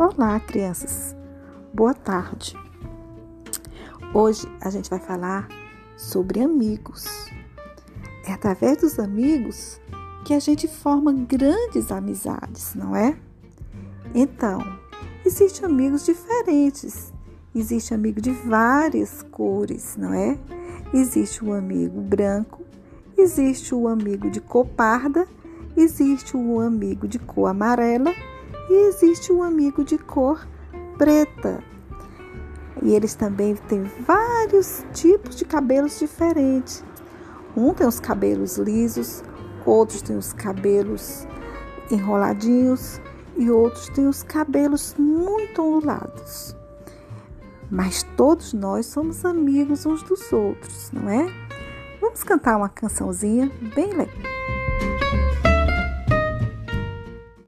Olá, crianças. Boa tarde. Hoje a gente vai falar sobre amigos. É através dos amigos que a gente forma grandes amizades, não é? Então, existem amigos diferentes. Existe amigo de várias cores, não é? Existe o amigo branco, existe o amigo de cor parda, existe o amigo de cor amarela e existe um amigo de cor preta. E eles também têm vários tipos de cabelos diferentes. Um tem os cabelos lisos, outros têm os cabelos enroladinhos e outros têm os cabelos muito ondulados. Mas todos nós somos amigos uns dos outros, não é? Vamos cantar uma cançãozinha bem legal.